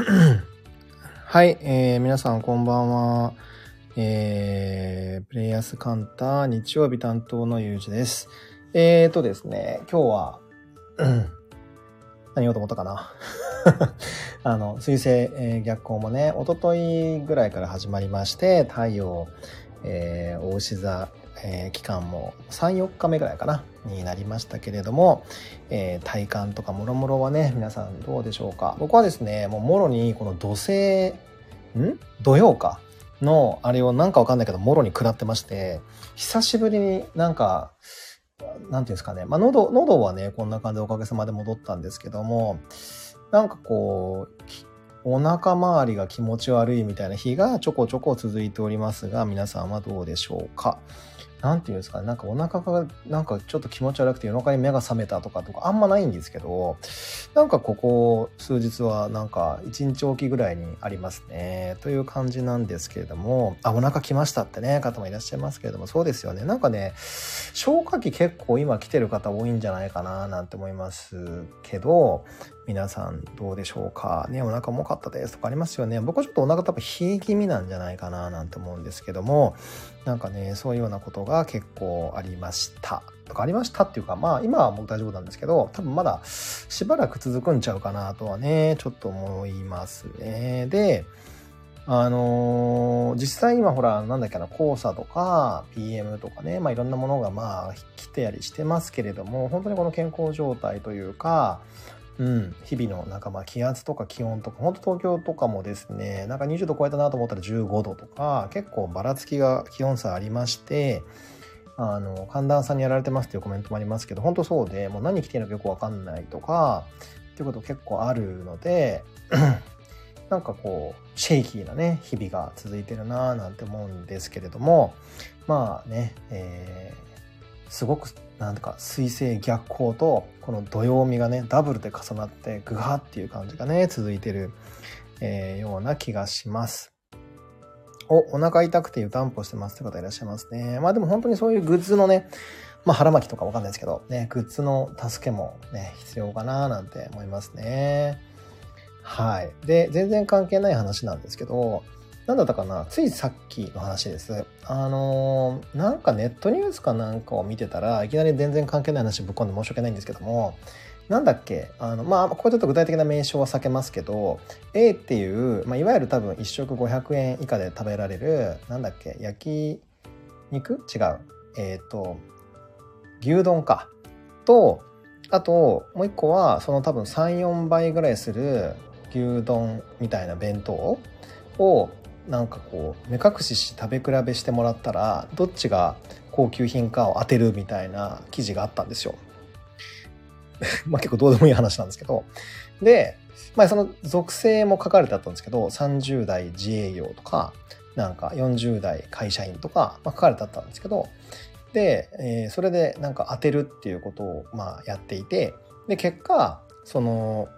はい、えー、皆さんこんばんは。えー、プレイヤースカンター日曜日担当のゆうじです。えーとですね、今日は、何言おうと思ったかな あの、水星、えー、逆行もね、おとといぐらいから始まりまして、太陽、えー、大牛座、えー、期間も3、4日目ぐらいかな、になりましたけれども、えー、体感とかもろもろはね、皆さんどうでしょうか。僕はですね、もうもろにこの土星、ん？土曜か？の、あれをなんかわかんないけど、もろに食らってまして、久しぶりになんか、なんていうんですかね、まあ、喉、喉はね、こんな感じでおかげさまで戻ったんですけども、なんかこう、お腹周りが気持ち悪いみたいな日がちょこちょこ続いておりますが、皆さんはどうでしょうか。なんていうんですかね、なんかお腹がなんかちょっと気持ち悪くて夜中に目が覚めたとかとかあんまないんですけど、なんかここ数日はなんか1日おきぐらいにありますね。という感じなんですけれども、あ、お腹来ましたってね、方もいらっしゃいますけれども、そうですよね。なんかね、消化器結構今来てる方多いんじゃないかななんて思いますけど、皆さんどうでしょうかね、お腹もかったですとかありますよね。僕はちょっとお腹多分冷え気味なんじゃないかななんて思うんですけども、なんかね、そういうようなことが結構ありました。とかありましたっていうか、まあ今はもう大丈夫なんですけど、多分まだしばらく続くんちゃうかなとはね、ちょっと思いますね。で、あのー、実際今ほら、なんだっけな、黄砂とか PM とかね、まあいろんなものがまあ来てやりしてますけれども、本当にこの健康状態というか、うん、日々のなんかまあ気圧とか気温とか、本当東京とかもですね、なんか20度超えたなと思ったら15度とか、結構ばらつきが気温差ありまして、あの、寒暖差にやられてますっていうコメントもありますけど、本当そうで、もう何着てるのかよくわかんないとか、っていうこと結構あるので、なんかこう、シェイキーなね、日々が続いてるなぁなんて思うんですけれども、まあね、えー、すごくなんとか水星逆行とこの土曜日がねダブルで重なってグハっていう感じがね続いてる、えー、ような気がします。お、お腹痛くて湯たんぽしてますって方いらっしゃいますね。まあでも本当にそういうグッズのね、まあ腹巻きとかわかんないですけど、ね、グッズの助けもね、必要かななんて思いますね。はい。で、全然関係ない話なんですけど、なんだったかな？ついさっきの話です。あのー、なんかネットニュースかなんかを見てたらいきなり全然関係ない話ぶっ込んで申し訳ないんですけども、なんだっけ？あの、まあ、これちょっと具体的な名称は避けますけど、A っていう、まあ、いわゆる多分1食500円以下で食べられる、なんだっけ？焼肉？違う。えっ、ー、と、牛丼か。と、あと、もう一個は、その多分3、4倍ぐらいする牛丼みたいな弁当をなんかこう目隠しし食べ比べしてもらったらどっちが高級品かを当てるみたいな記事があったんですよ。まあ結構どうでもいい話なんですけど。で、まあその属性も書かれてあったんですけど、30代自営業とか、なんか40代会社員とか、まあ、書かれてあったんですけど、で、えー、それでなんか当てるっていうことをまあやっていて、で、結果、その、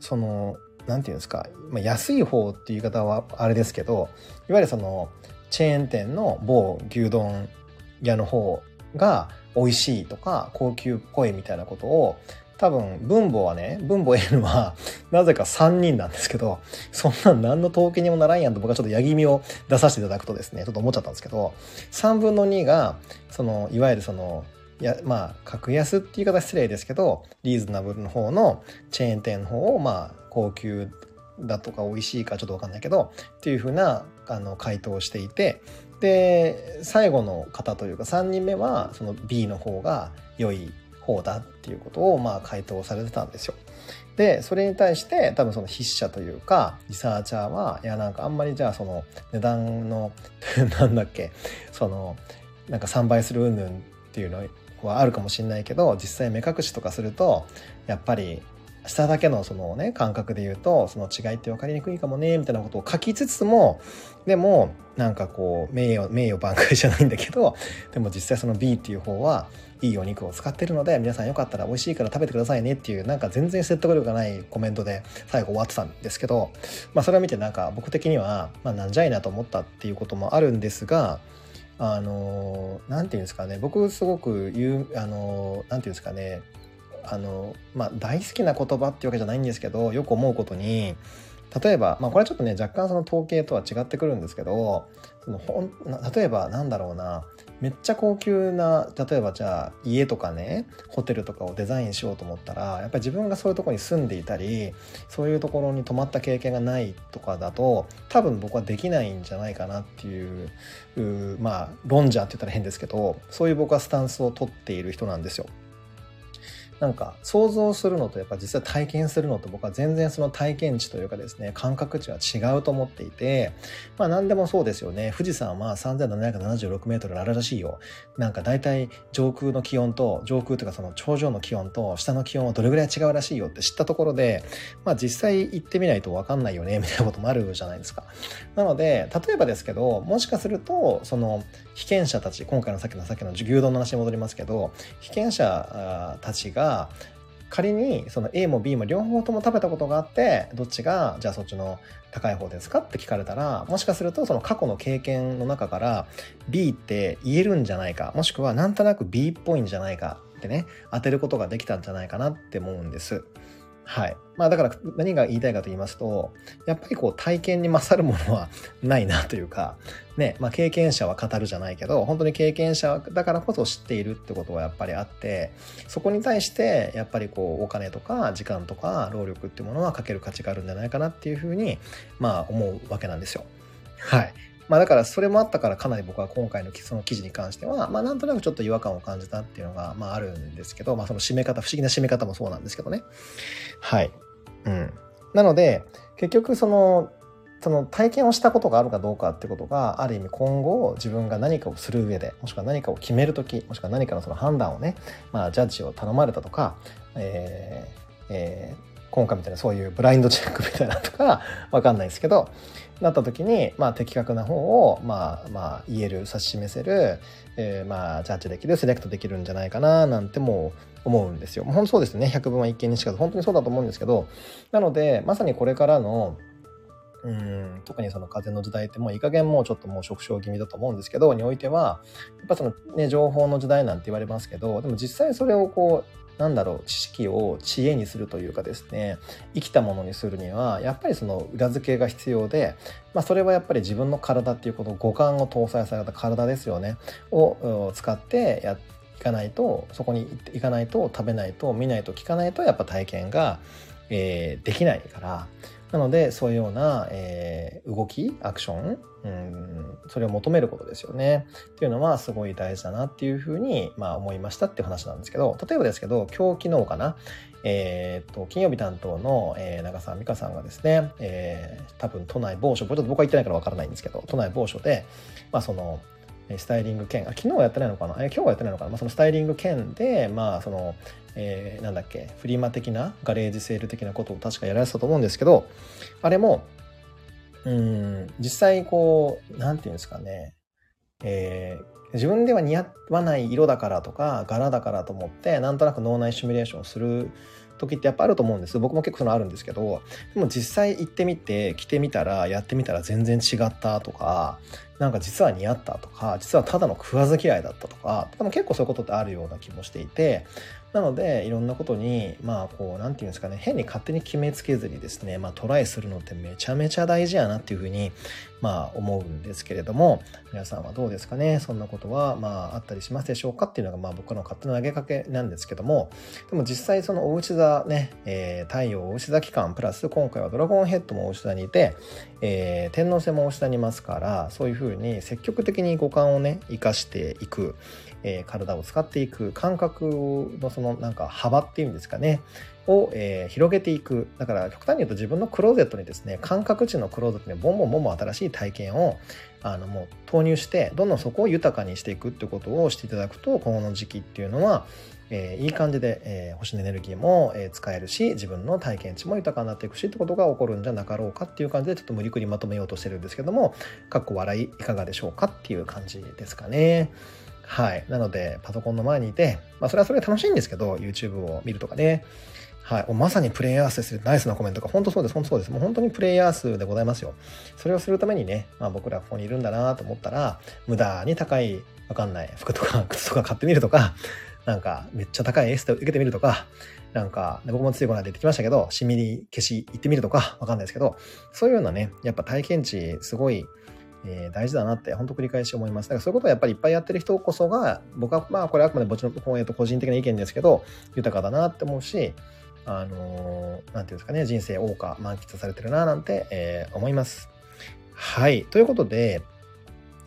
その、なんていうんですか、まあ、安い方っていう言い方はあれですけどいわゆるそのチェーン店の某牛丼屋の方が美味しいとか高級っぽいみたいなことを多分分母はね分母 N はなぜか3人なんですけどそんな何の統計にもならんやんと僕はちょっとやぎみを出させていただくとですねちょっと思っちゃったんですけど3分の2がそのいわゆるそのやまあ格安っていう言い方失礼ですけどリーズナブルの方のチェーン店の方をまあ高級だとか美味しいかちょっと分かんないけどっていうふうなあの回答をしていてで最後の方というか3人目はその B の方が良い方だっていうことをまあ回答されてたんですよ。でそれに対して多分その筆者というかリサーチャーはいやなんかあんまりじゃあその値段の なんだっけそのなんか3倍する云々っていうのはあるかもしれないけど実際目隠しとかするとやっぱり下だけのそのね感覚で言うとその違いって分かりにくいかもねみたいなことを書きつつもでもなんかこう名誉名誉挽回じゃないんだけどでも実際その B っていう方はいいお肉を使ってるので皆さんよかったら美味しいから食べてくださいねっていうなんか全然説得力がないコメントで最後終わってたんですけどまあそれを見てなんか僕的にはまあなんじゃいなと思ったっていうこともあるんですがあの何て言うんですかね。僕すごく言うあの何て言うんですかね。あのまあ大好きな言葉っていうわけじゃないんですけどよく思うことに例えば、まあこれはちょっとね、若干その統計とは違ってくるんですけど、そのほん例えばなんだろうな、めっちゃ高級な例えばじゃあ家とかねホテルとかをデザインしようと思ったらやっぱり自分がそういうとこに住んでいたりそういうところに泊まった経験がないとかだと多分僕はできないんじゃないかなっていうまあ論者って言ったら変ですけどそういう僕はスタンスを取っている人なんですよ。なんか想像するのとやっぱ実際体験するのと僕は全然その体験値というかですね感覚値は違うと思っていてまあ何でもそうですよね。富士山は3776メートルあるらしいよ。なんか大体上空の気温と上空というかその頂上の気温と下の気温はどれぐらい違うらしいよって知ったところでまあ実際行ってみないと分かんないよねみたいなこともあるじゃないですか。なので例えばですけどもしかするとその被験者たち今回のさっきのさっきの牛丼の話に戻りますけど被験者たちが仮にその A も B も両方とも食べたことがあってどっちがじゃあそっちの高い方ですかって聞かれたらもしかするとその過去の経験の中から B って言えるんじゃないかもしくはなんとなく B っぽいんじゃないかってね当てることができたんじゃないかなって思うんです。はい。まあだから何が言いたいかと言いますと、やっぱりこう体験に勝るものはないなというか、ね、まあ経験者は語るじゃないけど、本当に経験者だからこそ知っているってことはやっぱりあって、そこに対してやっぱりこうお金とか時間とか労力っていうものはかける価値があるんじゃないかなっていうふうに、まあ思うわけなんですよ。はい。まあだからそれもあったからかなり僕は今回のその記事に関しては、まあなんとなくちょっと違和感を感じたっていうのが、まああるんですけど、まあその締め方、不思議な締め方もそうなんですけどね。はい。うん。なので、結局その、その体験をしたことがあるかどうかってことがある意味今後自分が何かをする上でもしくは何かを決める時もしくは何かのその判断をねまあジャッジを頼まれたとか、えーえー、今回みたいなそういうブラインドチェックみたいなとか わかんないですけどなった時に、まあ、的確な方を、まあ、まあ、言える、指し示せる、えー、まあ、ジャッジできる、セレクトできるんじゃないかな、なんてもう思うんですよ。本当そうですね。百分は一見にしかず、本当にそうだと思うんですけど、なので、まさにこれからの、うん、特にその風の時代ってもういい加減もうちょっともう縮小気味だと思うんですけど、においては、やっぱそのね、情報の時代なんて言われますけど、でも実際それをこう、なんだろう知識を知恵にするというかですね生きたものにするにはやっぱりその裏付けが必要で、まあ、それはやっぱり自分の体っていうこと五感を搭載された体ですよね。を使ってやいかないとそこに行かないと食べないと見ないと聞かないとやっぱ体験が、えー、できないから。なので、そういうような、えー、動き、アクション、うん、それを求めることですよね。っていうのはすごい大事だなっていうふうに、まあ、思いましたっていう話なんですけど、例えばですけど、今日昨日かな、えー、っと、金曜日担当の、えー、長澤美香さんがですね、えー、多分都内某所、ちょっと僕は行ってないからわからないんですけど、都内某所で、まあその、スタイリング兼、あ、昨日はやってないのかな、今日はやってないのかな？まあそのスタイリング兼で、まあその、えー、なんだっけ？フリマ的なガレージセール的なことを確かやられてたと思うんですけどあれもうん実際こう何て言うんですかね、えー、自分では似合わない色だからとか柄だからと思ってなんとなく脳内シミュレーションをする時ってやっぱあると思うんです。僕も結構そのあるんですけどでも実際行ってみて着てみたらやってみたら全然違ったとかなんか実は似合ったとか実はただの食わず嫌いだったとかでも結構そういうことってあるような気もしていてなのでいろんなことにまあこう何て言うんですかね変に勝手に決めつけずにですねまあトライするのってめちゃめちゃ大事やなっていうふうにまあ思うんですけれども皆さんはどうですかね？そんなことはまああったりしますでしょうかっていうのがまあ僕の勝手な投げかけなんですけどもでも実際そのおうち座ね、えー、太陽おうち座期間プラス今回はドラゴンヘッドもおうち座にいて、えー、天皇星もおうち座にいますからそういうふうに積極的に五感をね生かしていく。えー、体を使っていく感覚のそのなんか幅っていうんですかねを、えー、広げていくだから極端に言うと自分のクローゼットにですね感覚値のクローゼットにボンボンボンボン新しい体験をあのもう投入してどんどんそこを豊かにしていくってことをしていただくと今後の時期っていうのはえー、いい感じで、えー、星のエネルギーも、えー、使えるし自分の体験値も豊かになっていくしってことが起こるんじゃなかろうかっていう感じでちょっと無理くりまとめようとしてるんですけどもかっこ笑いいかがでしょうかっていう感じですかね。はい。なので、パソコンの前にいて、まあ、それはそれで楽しいんですけど、YouTube を見るとかね。はい。まさにプレイヤー数ですナイスなコメントが、本当そうです、本当そうです。もう本当にプレイヤー数でございますよ。それをするためにね、まあ僕らここにいるんだなと思ったら、無駄に高い、わかんない服とか 靴とか買ってみるとか、なんかめっちゃ高いエステを受けてみるとか、なんか、僕もついこの間言ってきましたけど、シミリ消し行ってみるとか、わかんないですけど、そういうようなね、やっぱ体験値すごい、えー、大事だなって、本当繰り返し思います。だからそういうことをやっぱりいっぱいやってる人こそが、僕は、まあこれあくまでもちろん個人的な意見ですけど、豊かだなって思うし、あのー、なんていうんですかね、人生謳歌満喫されてるななんて、えー、思います。はい。ということで、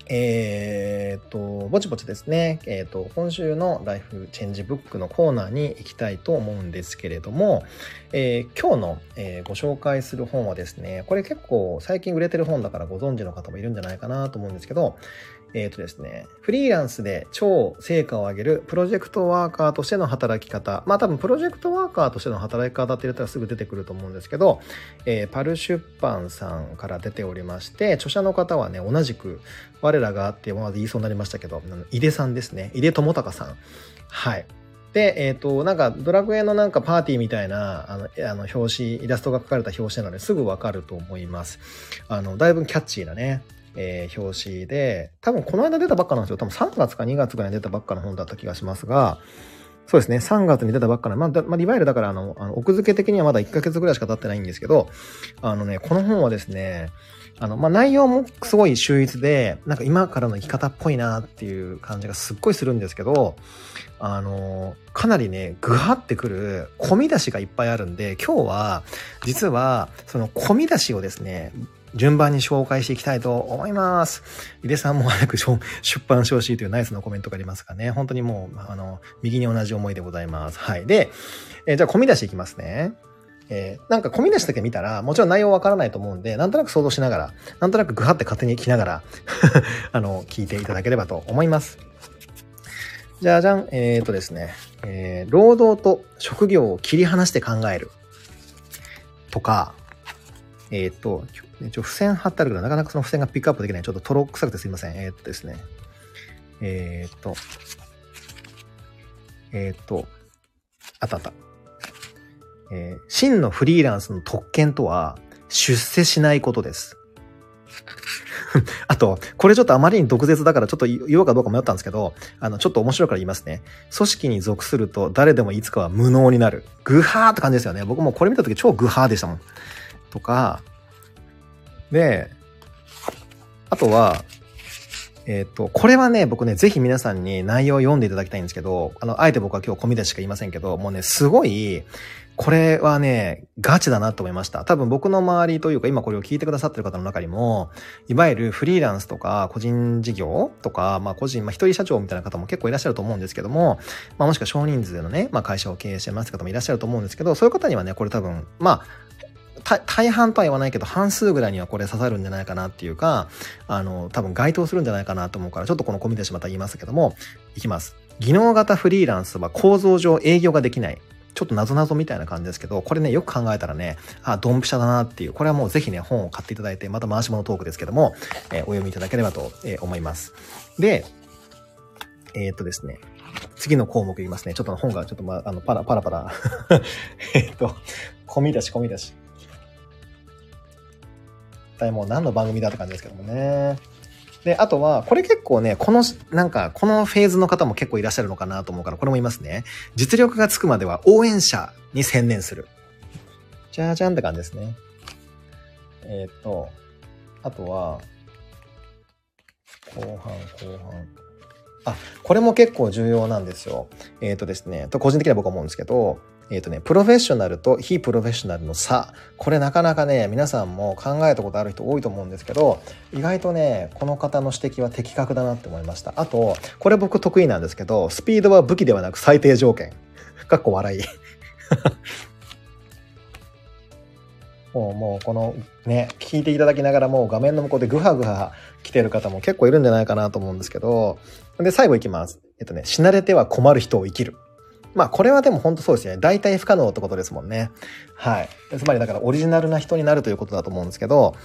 えー、っと、ぼちぼちですね、えー、っと、今週のライフチェンジブックのコーナーに行きたいと思うんですけれども、えー、今日の、えご紹介する本はですね、これ結構最近売れてる本だからご存知の方もいるんじゃないかなと思うんですけど、えっ、ー、とですね、フリーランスで超成果を上げるプロジェクトワーカーとしての働き方。まあ多分プロジェクトワーカーとしての働き方って言ったらすぐ出てくると思うんですけど、えー、パル出版さんから出ておりまして、著者の方はね、同じく我らがってまず言いそうになりましたけど、井出さんですね。井出智隆さん。はい。で、えっ、ー、と、なんか、ドラクエのなんかパーティーみたいな、あの、あの表紙、イラストが描かれた表紙なのですぐわかると思います。あの、だいぶキャッチーなね、えー、表紙で、多分この間出たばっかなんですよ。多分3月か2月ぐらいに出たばっかの本だった気がしますが、そうですね、3月に出たばっかの、まあ、まあ、いわゆるだからあの、あの奥付け的にはまだ1ヶ月ぐらいしか経ってないんですけど、あのね、この本はですね、あの、まあ、内容もすごい秀逸で、なんか今からの生き方っぽいなっていう感じがすっごいするんですけど、あの、かなりね、ぐはってくる、込み出しがいっぱいあるんで、今日は、実は、その込み出しをですね、順番に紹介していきたいと思います。井出さんも早く出版してほしいというナイスのコメントがありますがね、本当にもう、あの、右に同じ思いでございます。はい。で、えー、じゃあ、込み出しいきますね。えー、なんか込み出しだけ見たら、もちろん内容わからないと思うんで、なんとなく想像しながら、なんとなくグハって勝手に聞きながら あの、聞いていただければと思います。じゃあじゃん、えっ、ー、とですね、えー、労働と職業を切り離して考える。とか、えっ、ー、と、一応付箋貼ってあるけど、なかなかその付箋がピックアップできない。ちょっととろ臭くてすいません。えー、っとですね。えー、っと、えー、っと、あったあった。えー、真のフリーランスの特権とは、出世しないことです。あと、これちょっとあまりに毒舌だからちょっと言おうかどうか迷ったんですけど、あの、ちょっと面白いから言いますね。組織に属すると誰でもいつかは無能になる。グハーって感じですよね。僕もこれ見た時超グハーでしたもん。とか、で、あとは、えっ、ー、と、これはね、僕ね、ぜひ皆さんに内容を読んでいただきたいんですけど、あの、あえて僕は今日込み出しか言いませんけど、もうね、すごい、これはね、ガチだなと思いました。多分僕の周りというか、今これを聞いてくださってる方の中にも、いわゆるフリーランスとか、個人事業とか、まあ個人、まあ一人社長みたいな方も結構いらっしゃると思うんですけども、まあもしくは少人数のね、まあ会社を経営してます方もいらっしゃると思うんですけど、そういう方にはね、これ多分、まあ、大半とは言わないけど、半数ぐらいにはこれ刺さるんじゃないかなっていうか、あの、多分該当するんじゃないかなと思うから、ちょっとこのコミ出しまた言いますけども、いきます。技能型フリーランスは構造上営業ができない。ちょっと謎々みたいな感じですけど、これね、よく考えたらね、あ、ドンピシャだなっていう、これはもうぜひね、本を買っていただいて、また回し物トークですけども、えー、お読みいただければと、え、思います。で、えー、っとですね、次の項目言いますね。ちょっと本がちょっとま、あの、パラパラパラ えっと、込み出し込み出し。体もう何の番組だって感じですけどもね。で、あとは、これ結構ね、この、なんか、このフェーズの方も結構いらっしゃるのかなと思うから、これも言いますね。実力がつくまでは応援者に専念する。じゃじゃんって感じですね。えー、っと、あとは、後半、後半。あ、これも結構重要なんですよ。えー、っとですね、と個人的には僕は思うんですけど、えっ、ー、とね、プロフェッショナルと非プロフェッショナルの差。これなかなかね、皆さんも考えたことある人多いと思うんですけど、意外とね、この方の指摘は的確だなって思いました。あと、これ僕得意なんですけど、スピードは武器ではなく最低条件。かっこ笑い。もう、もう、このね、聞いていただきながらもう画面の向こうでグハグハ来てる方も結構いるんじゃないかなと思うんですけど、で、最後いきます。えっとね、死なれては困る人を生きる。まあこれはでも本当そうですね。大体不可能ってことですもんね。はい。つまりだからオリジナルな人になるということだと思うんですけど、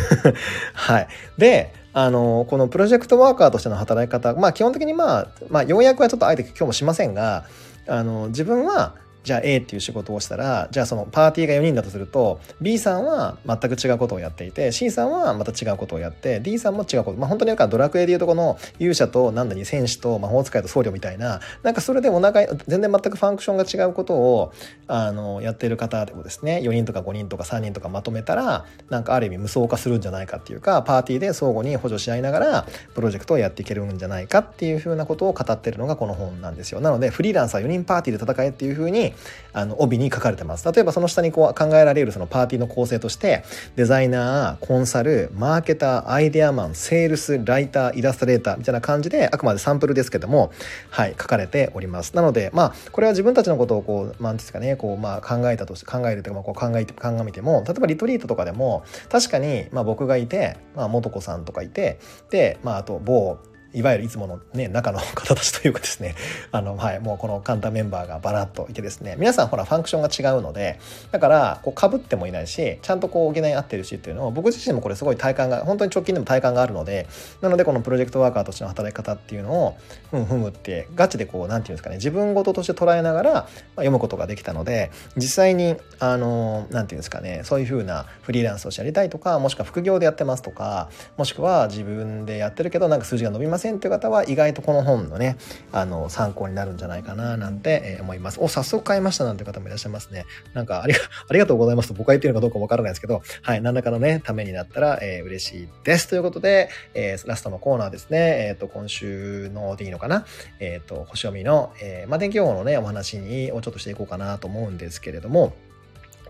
はい。で、あの、このプロジェクトワーカーとしての働き方、まあ基本的にまあ、まあ要約はちょっとあえて今日もしませんが、あの、自分はじゃあ A っていう仕事をしたら、じゃあそのパーティーが4人だとすると、B さんは全く違うことをやっていて、C さんはまた違うことをやって、D さんも違うこと。まあ本当になんかドラクエでいうとこの勇者となんだに戦士と魔法使いと僧侶みたいな、なんかそれでお腹、全然全くファンクションが違うことを、あの、やってる方でもですね、4人とか5人とか3人とかまとめたら、なんかある意味無双化するんじゃないかっていうか、パーティーで相互に補助し合いながら、プロジェクトをやっていけるんじゃないかっていうふうなことを語ってるのがこの本なんですよ。なので、フリーランサー4人パーティーで戦えっていうふうに、あの、帯に書かれてます。例えばその下にこう考えられるそのパーティーの構成として、デザイナー、コンサル、マーケター、アイデアマン、セールス、ライター、イラストレーターみたいな感じで、あくまでサンプルですけども、はい、書かれております。なので、まあ、これは自分たちのことをこう、なんですかね、こう、まあ、考えたとして、考えるというか、こう考えて、鑑みても、例えばリトリートとかでも、確かに、まあ僕がいて、まあ、元子さんとかいて、で、まあ、あと、某いわゆるいつものね、中の方たちというかですね、あの、はい、もうこの簡単メンバーがバラッといてですね、皆さんほらファンクションが違うので、だから、こう被ってもいないし、ちゃんとこう補い合ってるしっていうのを、僕自身もこれすごい体感が、本当に直近でも体感があるので、なのでこのプロジェクトワーカーとしての働き方っていうのを、ふむふむって、ガチでこう、なんていうんですかね、自分事として捉えながら、まあ、読むことができたので、実際に、あの、なんていうんですかね、そういうふうなフリーランスをしてやりたいとか、もしくは副業でやってますとか、もしくは自分でやってるけど、なんか数字が伸びまませんっていう方は、意外とこの本のね、あの、参考になるんじゃないかな、なんて思います。お、早速買いましたなんて方もいらっしゃいますね。なんか、ありが、ありがとうございますと僕が言ってるのかどうかわからないですけど、はい、何らかのね、ためになったら、えー、嬉しいです。ということで、えー、ラストのコーナーですね、えっ、ー、と、今週のでいいのかな、えっ、ー、と、星読みの、えー、まあ、天気予報のね、お話に、をちょっとしていこうかなと思うんですけれども、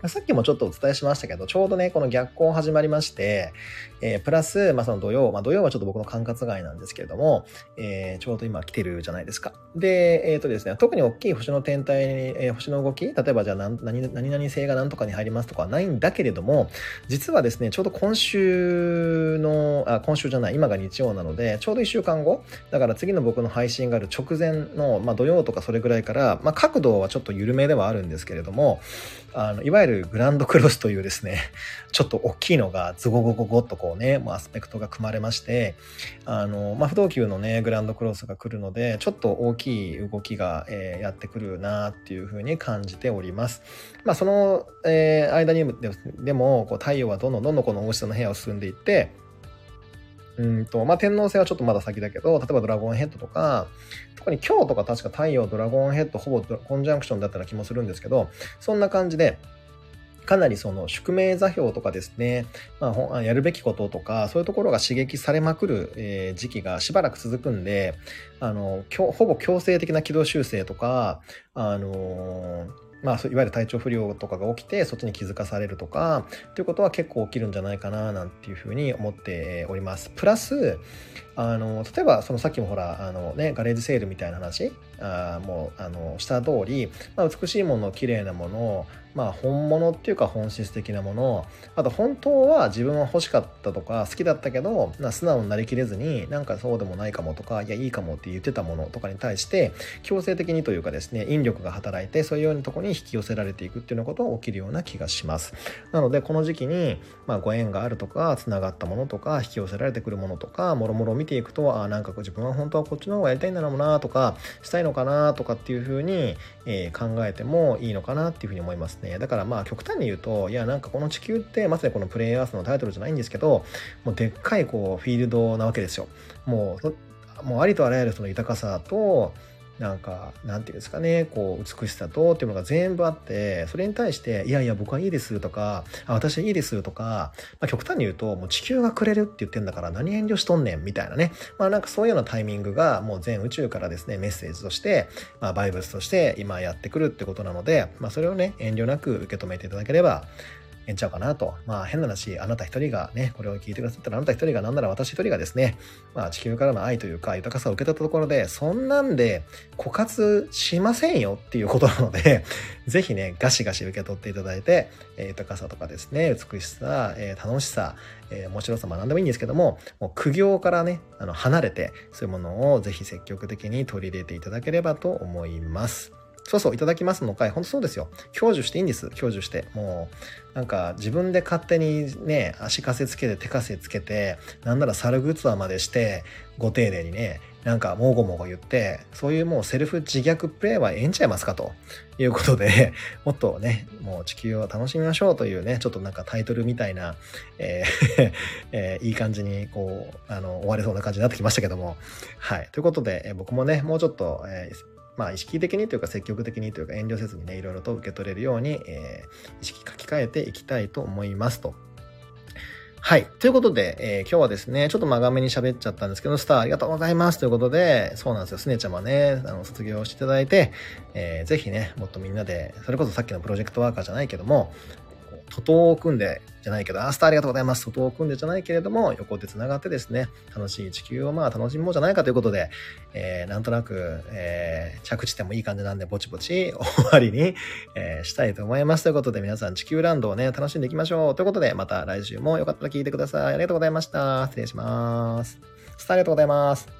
さっきもちょっとお伝えしましたけど、ちょうどね、この逆行始まりまして、えー、プラス、まあ、その土曜、まあ、土曜はちょっと僕の管轄外なんですけれども、えー、ちょうど今来てるじゃないですか。で、えっ、ー、とですね、特に大きい星の天体、えー、星の動き、例えばじゃあ何、何、何々星が何とかに入りますとかはないんだけれども、実はですね、ちょうど今週の、あ、今週じゃない、今が日曜なので、ちょうど1週間後、だから次の僕の配信がある直前の、まあ、土曜とかそれぐらいから、まあ、角度はちょっと緩めではあるんですけれども、あの、いわゆるグランドクロスというですね、ちょっと大きいのがズゴゴゴゴっとこうね、もうアスペクトが組まれまして、あの、まあ、不動級のね、グランドクロスが来るので、ちょっと大きい動きが、えー、やってくるなっていうふうに感じております。まあ、その、えー、間にでも、こう太陽はどんどんどんどんこの大下の部屋を進んでいって、うんと、まあ、天皇星はちょっとまだ先だけど、例えばドラゴンヘッドとか、特に今日とか確か太陽、ドラゴンヘッド、ほぼコンジャンクションだったら気もするんですけど、そんな感じで、かなりその宿命座標とかですね、まあ、やるべきこととか、そういうところが刺激されまくる、え時期がしばらく続くんで、あの、ほぼ強制的な軌道修正とか、あのーまあ、いわゆる体調不良とかが起きて、そっちに気づかされるとか、ということは結構起きるんじゃないかな、なんていうふうに思っております。プラス、あの、例えば、そのさっきもほら、あのね、ガレージセールみたいな話、あもう、あの、した通り、まあ、美しいもの、綺麗なもの、まあ、本物っていうか本質的なものあと本当は自分は欲しかったとか好きだったけど素直になりきれずになんかそうでもないかもとかいやいいかもって言ってたものとかに対して強制的にというかですね引力が働いてそういうようなとこに引き寄せられていくっていうようなことが起きるような気がします。なのでこの時期に、まあ、ご縁があるとかつながったものとか引き寄せられてくるものとかもろもろ見ていくとあなんか自分は本当はこっちの方がやりたいんだろうなとかしたいのかなとかっていうふうに、えー、考えてもいいのかなっていうふうに思いますね。だからまあ極端に言うといやなんかこの地球ってまさにこのプレイヤースのタイトルじゃないんですけどもうでっかいこうフィールドなわけですよ。もうもうありとあらゆるその豊かさとなんか、なんていうんですかね、こう、美しさとっていうのが全部あって、それに対して、いやいや、僕はいいですとか、あ私はいいですとか、まあ、極端に言うと、もう地球がくれるって言ってんだから何遠慮しとんねんみたいなね。まあなんかそういうようなタイミングがもう全宇宙からですね、メッセージとして、まあバイブスとして今やってくるってことなので、まあそれをね、遠慮なく受け止めていただければ、えんちゃうかなと。まあ変な話、あなた一人がね、これを聞いてくださったらあなた一人がなんなら私一人がですね、まあ地球からの愛というか豊かさを受け取ったところで、そんなんで枯渇しませんよっていうことなので、ぜひね、ガシガシ受け取っていただいて、えー、豊かさとかですね、美しさ、えー、楽しさ、えー、面白さ、まあ何でもいいんですけども、もう苦行からね、あの離れて、そういうものをぜひ積極的に取り入れていただければと思います。そうそう、いただきますの回、ほんとそうですよ。享受していいんです。享受して。もう、なんか自分で勝手にね、足かせつけて手かせつけて、なんなら猿グッズまでして、ご丁寧にね、なんかもごもご言って、そういうもうセルフ自虐プレイはええんちゃいますかということで、もっとね、もう地球を楽しみましょうというね、ちょっとなんかタイトルみたいな、えー えー、いい感じにこう、あの、終われそうな感じになってきましたけども。はい。ということで、え僕もね、もうちょっと、えーまあ、意識的にというか積極的にというか遠慮せずにね、いろいろと受け取れるように、えー、意識書き換えていきたいと思いますと。はい。ということで、えー、今日はですね、ちょっと長めに喋っちゃったんですけど、スターありがとうございますということで、そうなんですよ。すねちゃんはね、あの、卒業していただいて、えー、ぜひね、もっとみんなで、それこそさっきのプロジェクトワーカーじゃないけども、徒党を組んでじゃないけど、アースターありがとうございます。徒党を組んでじゃないけれども、横で繋がってですね、楽しい地球をまあ楽しもうじゃないかということで、えー、なんとなく、えー、着地点もいい感じなんで、ぼちぼち終わりに、えー、したいと思います。ということで、皆さん地球ランドをね、楽しんでいきましょう。ということで、また来週もよかったら聞いてください。ありがとうございました。失礼します。スターありがとうございます。